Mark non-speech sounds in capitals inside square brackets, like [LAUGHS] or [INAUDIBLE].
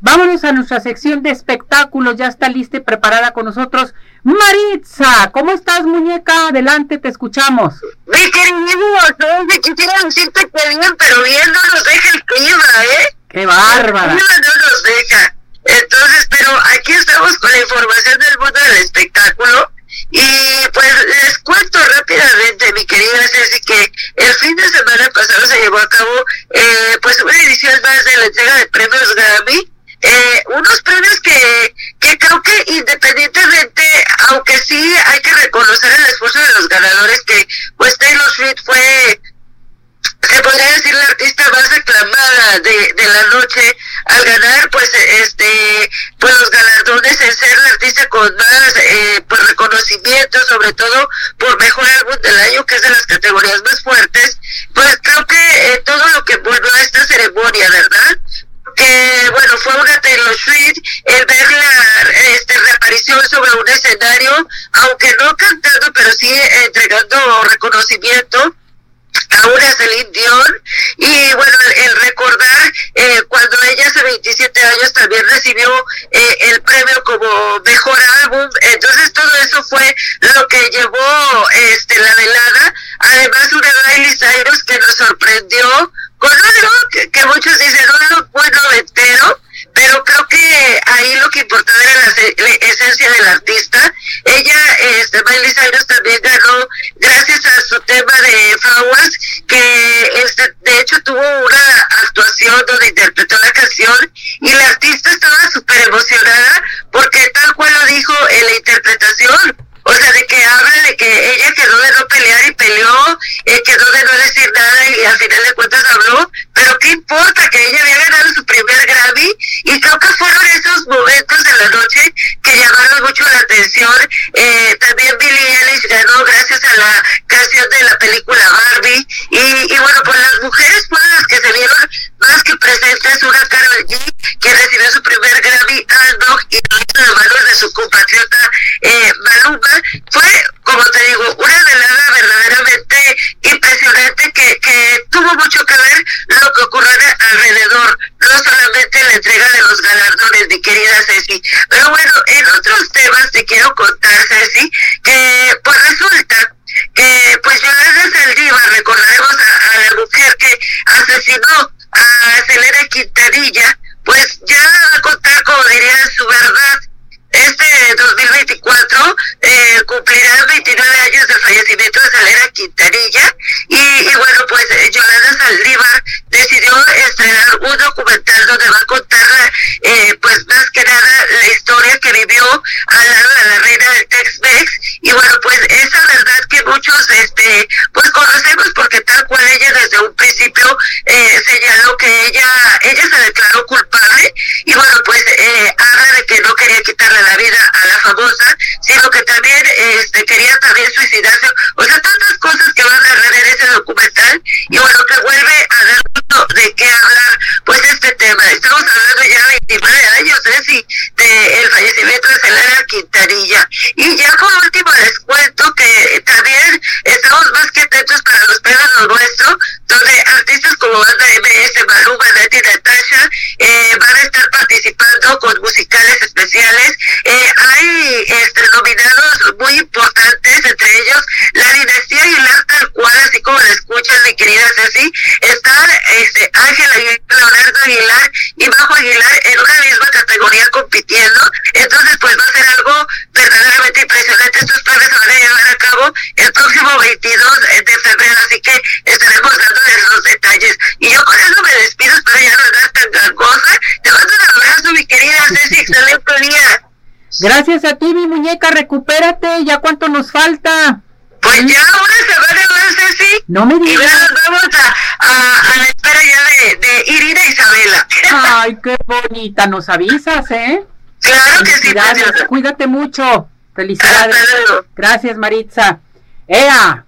Vámonos a nuestra sección de espectáculos. Ya está lista y preparada con nosotros Maritza. ¿Cómo estás, muñeca? Adelante, te escuchamos. Mi querido, me quisiera decirte que bien, pero bien no nos deja el clima, ¿eh? ¡Qué bárbara! El clima no nos deja. Entonces, pero aquí estamos con la información del mundo del espectáculo. Y pues les cuento rápidamente, mi querida Ceci, que el fin de semana pasado se llevó a cabo eh, pues una edición más de la entrega de premios Grammy. Eh, unos premios que, que creo que independientemente, aunque sí hay que reconocer el esfuerzo de los ganadores, que pues Taylor Swift fue se podría decir la artista más aclamada de, de la noche al ganar pues este pues los galardones en ser la artista con más eh, pues reconocimiento sobre todo por mejor álbum del año que es de las categorías más fuertes pues creo que eh, todo lo que volvió a esta ceremonia verdad que bueno fue una Taylor Swift el ver la este, reaparición sobre un escenario aunque no cantando pero sí entregando reconocimiento a una Celine Dion. Y bueno el, recordar eh, cuando ella hace 27 años también recibió eh, el premio como mejor álbum. Entonces todo eso fue lo que llevó este la velada. Además una Miley Cyrus que nos sorprendió con algo que, que muchos dicen un buen noventero pero creo que ahí lo que importaba era la, esencia del artista. Ella, este, Miley Cyrus también ganó gracias a su tema de Flowers, que este, de hecho tuvo una actuación donde interpretó la canción y la artista estaba súper emocionada porque tal cual lo dijo en la interpretación. O sea, de que habla de que ella quedó de no pelear y peleó, eh, quedó de no decir nada y al final de cuentas habló, qué importa que ella había ganado su primer Grammy y creo que fueron esos momentos de la noche que llamaron mucho la atención. Eh, también Billie Eilish ganó gracias a la canción de la película Barbie y, y bueno, pues las mujeres fueron las que se vieron más que presentes, una Carol G que recibió su primer Grammy Dog y lo de manos de su compatriota eh, Maluma, fue, como te digo, una velada verdaderamente impresionante que, que tuvo mucho que ver lo que ocurrió alrededor, no solamente la entrega de los galardones, mi querida Ceci. Pero bueno, en otros temas te quiero contar, Ceci, que pues resulta que pues Yolanda Saldívar, recordaremos a, a la mujer que asesinó a Celera Quintanilla, pues ya va a contar, como diría, su verdad. Este 2024 eh, cumplirá 29 años del fallecimiento de Celera Quintanilla y, y bueno, pues eh, Yolanda Saldívar decidió estrenar un documental donde va a contar, eh, pues más que nada, la historia que vivió al lado de la reina del Tex-Mex. Y bueno, pues esa verdad que muchos, este, pues conocemos porque tal cual ella desde un principio eh, señaló que ella, ella se declaró culpable. Y bueno, pues eh, habla de que no quería quitarle la vida a la famosa, sino que también este, quería también suicidarse, o sea, tantas cosas que van a narrar en ese documental y bueno, que vuelve a dar mucho de qué hablar, pues este tema, estamos hablando ya de 29 años, ¿eh? de el fallecimiento de Celera Quintanilla y ya por último les cuento que también estamos más que atentos para los premios lo nuestro, donde artistas como Banda MS, Maluma, Nati Natasha eh, van a estar participando con musicales especiales. Eh, hay este, nominados muy importantes, entre ellos la dinastía Aguilar tal cual, así como la escuchan mi querida Ceci, están este, Ángel Aguilar, Leonardo Aguilar y Bajo Aguilar en una misma categoría compitiendo. Entonces, pues va a ser algo verdaderamente impresionante. Estos premios se van a llevar a cabo el próximo 22 de febrero, así que estaremos dándoles los detalles. Y yo con eso me despido, espero ya no andar tan gangosa. Te mando un abrazo, mi querida Ceci, excelente día. Gracias a ti, mi muñeca, recupérate, ya cuánto nos falta. Pues ya una semana más, Ceci. No me Y ya digas. nos vamos a, a, a la espera ya de, de Irina Isabela. [LAUGHS] Ay, qué bonita, nos avisas, ¿eh? claro que sí, Felicidades, preciosa. cuídate mucho. Felicidades. Hasta luego. Gracias, Maritza. ¡Ea!